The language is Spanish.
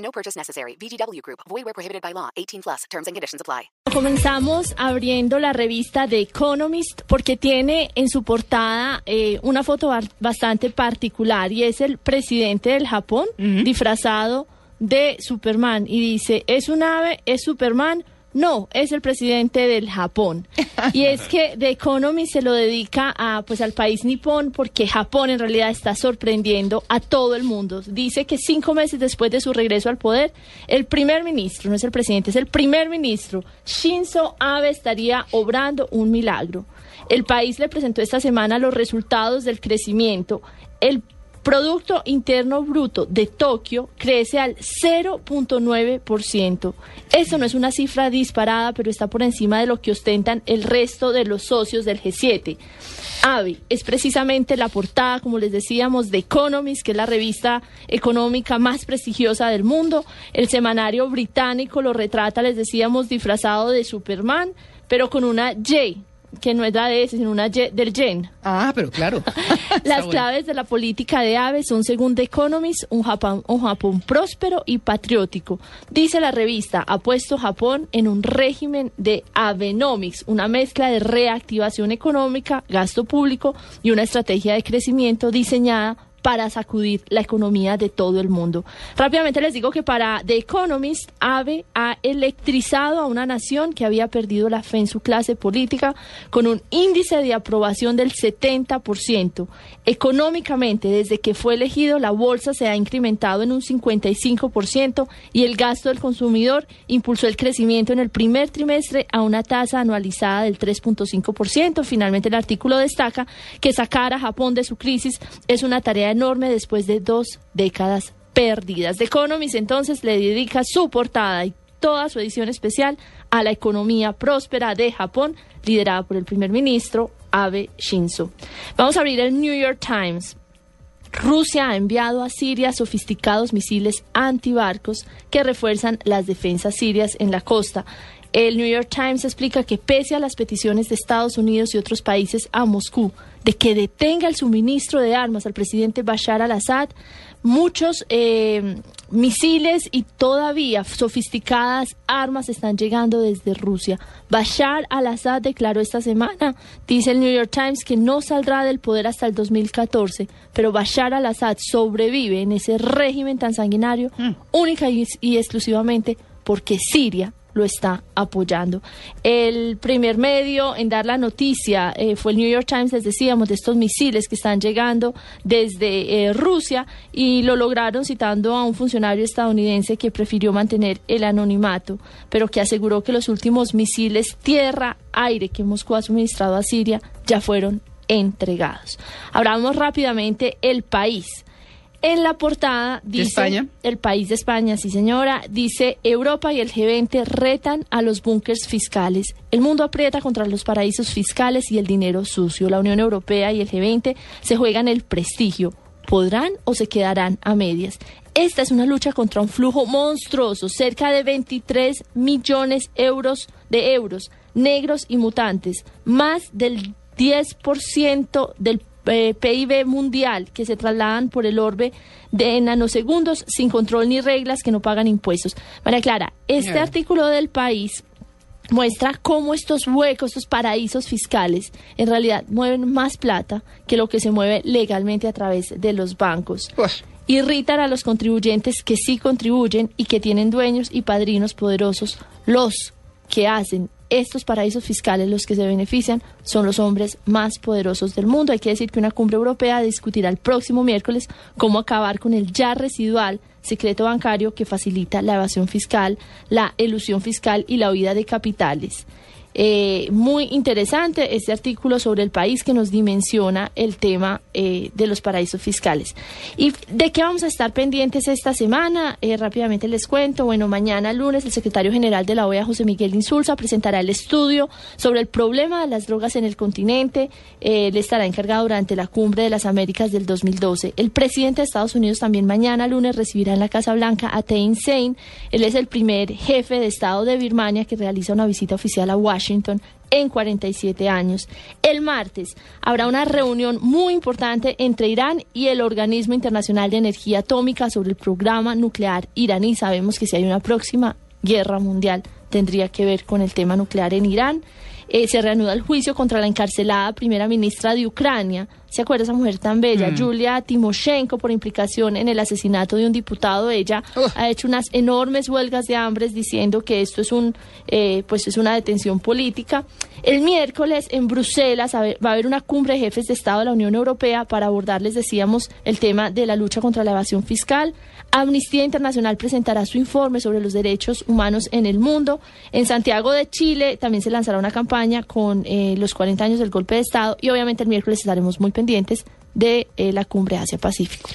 No purchase necessary. VGW Group. Void where prohibited by law. 18 plus. Terms and conditions apply. Comenzamos abriendo la revista The Economist porque tiene en su portada eh, una foto bastante particular y es el presidente del Japón disfrazado de Superman y dice, ¿es un ave? ¿Es Superman? No, es el presidente del Japón. Y es que The Economist se lo dedica a, pues, al país nipón porque Japón en realidad está sorprendiendo a todo el mundo. Dice que cinco meses después de su regreso al poder, el primer ministro, no es el presidente, es el primer ministro, Shinzo Abe estaría obrando un milagro. El país le presentó esta semana los resultados del crecimiento. El Producto Interno Bruto de Tokio crece al 0.9%. Eso no es una cifra disparada, pero está por encima de lo que ostentan el resto de los socios del G7. AVE es precisamente la portada, como les decíamos, de Economist, que es la revista económica más prestigiosa del mundo. El semanario británico lo retrata, les decíamos, disfrazado de Superman, pero con una Y, que no es la de ese, sino una Y del yen. Ah, pero claro. Las bueno. claves de la política de Abe son, según The Economist, un Japón, un Japón próspero y patriótico. Dice la revista, ha puesto Japón en un régimen de Abenomics, una mezcla de reactivación económica, gasto público y una estrategia de crecimiento diseñada para sacudir la economía de todo el mundo. Rápidamente les digo que para The Economist, Abe ha electrizado a una nación que había perdido la fe en su clase política con un índice de aprobación del 70%. Económicamente, desde que fue elegido, la bolsa se ha incrementado en un 55% y el gasto del consumidor impulsó el crecimiento en el primer trimestre a una tasa anualizada del 3.5%. Finalmente, el artículo destaca que sacar a Japón de su crisis es una tarea enorme después de dos décadas perdidas. The Economist entonces le dedica su portada y toda su edición especial a la economía próspera de Japón, liderada por el primer ministro Abe Shinzo. Vamos a abrir el New York Times. Rusia ha enviado a Siria sofisticados misiles antibarcos que refuerzan las defensas sirias en la costa. El New York Times explica que pese a las peticiones de Estados Unidos y otros países a Moscú de que detenga el suministro de armas al presidente Bashar al-Assad, muchos eh, misiles y todavía sofisticadas armas están llegando desde Rusia. Bashar al-Assad declaró esta semana, dice el New York Times, que no saldrá del poder hasta el 2014, pero Bashar al-Assad sobrevive en ese régimen tan sanguinario única y, y exclusivamente porque Siria lo está apoyando. El primer medio en dar la noticia eh, fue el New York Times, les decíamos, de estos misiles que están llegando desde eh, Rusia y lo lograron citando a un funcionario estadounidense que prefirió mantener el anonimato, pero que aseguró que los últimos misiles tierra-aire que Moscú ha suministrado a Siria ya fueron entregados. Hablamos rápidamente el país. En la portada dice España? el país de España, sí señora, dice Europa y el G20 retan a los búnkers fiscales. El mundo aprieta contra los paraísos fiscales y el dinero sucio. La Unión Europea y el G20 se juegan el prestigio. ¿Podrán o se quedarán a medias? Esta es una lucha contra un flujo monstruoso, cerca de 23 millones euros de euros, negros y mutantes, más del 10% del eh, PIB mundial que se trasladan por el orbe de nanosegundos sin control ni reglas que no pagan impuestos. María Clara, este artículo del país muestra cómo estos huecos, estos paraísos fiscales, en realidad mueven más plata que lo que se mueve legalmente a través de los bancos. Ush. Irritan a los contribuyentes que sí contribuyen y que tienen dueños y padrinos poderosos. Los que hacen estos paraísos fiscales, los que se benefician, son los hombres más poderosos del mundo. Hay que decir que una cumbre europea discutirá el próximo miércoles cómo acabar con el ya residual secreto bancario que facilita la evasión fiscal, la elusión fiscal y la huida de capitales. Eh, muy interesante este artículo sobre el país que nos dimensiona el tema eh, de los paraísos fiscales. ¿Y de qué vamos a estar pendientes esta semana? Eh, rápidamente les cuento. Bueno, mañana lunes el secretario general de la OEA, José Miguel Insulza, presentará el estudio sobre el problema de las drogas en el continente. él estará encargado durante la cumbre de las Américas del 2012. El presidente de Estados Unidos también mañana lunes recibirá en la Casa Blanca a Thein Sein. Él es el primer jefe de Estado de Birmania que realiza una visita oficial a Washington Washington en 47 años. El martes habrá una reunión muy importante entre Irán y el Organismo Internacional de Energía Atómica sobre el programa nuclear iraní. Sabemos que si hay una próxima guerra mundial tendría que ver con el tema nuclear en Irán. Eh, se reanuda el juicio contra la encarcelada primera ministra de Ucrania. ¿Se acuerda esa mujer tan bella? Julia mm. Timoshenko, por implicación en el asesinato de un diputado. Ella ha hecho unas enormes huelgas de hambre diciendo que esto es, un, eh, pues es una detención política. El miércoles en Bruselas va a haber una cumbre de jefes de Estado de la Unión Europea para abordar, les decíamos, el tema de la lucha contra la evasión fiscal. Amnistía Internacional presentará su informe sobre los derechos humanos en el mundo. En Santiago de Chile también se lanzará una campaña con eh, los 40 años del golpe de Estado y obviamente el miércoles estaremos muy pendientes de eh, la cumbre Asia-Pacífico.